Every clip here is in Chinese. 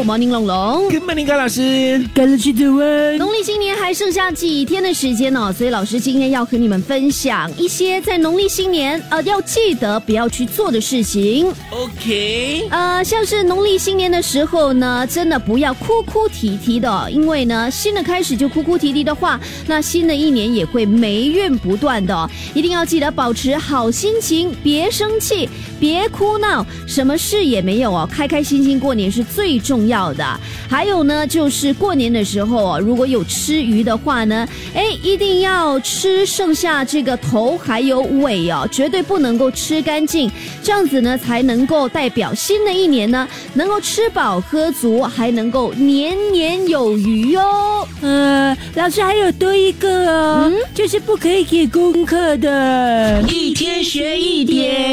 ，Good morning，龙龙。Good morning，高老师。跟着去读文。农历新年还剩下几天的时间呢、所以老师今天要和你们分享一些在农历新年呃要记得不要去做的事情。OK，呃，像是农历新年的时候呢，真的不要哭哭啼啼的哦，因为呢，新的开始就哭哭啼啼的话，那新的一年也会霉运不断的、哦。一定要记得保持好心情，别生气，别哭闹，什么事也没有哦，开开心心过年是最重要的。还有呢，就是过年的时候啊，如果有吃鱼的话呢，哎，一定要吃剩下这个头还有尾哦，绝对不能够吃干净，这样子呢才能够代表新的一年呢能够吃饱喝足，还能够年年有余哦。呃，老师还有多一个哦，就是不可以给功课的。一天学一点，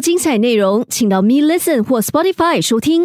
精彩内容，请到 Me Listen 或 Spotify 收听。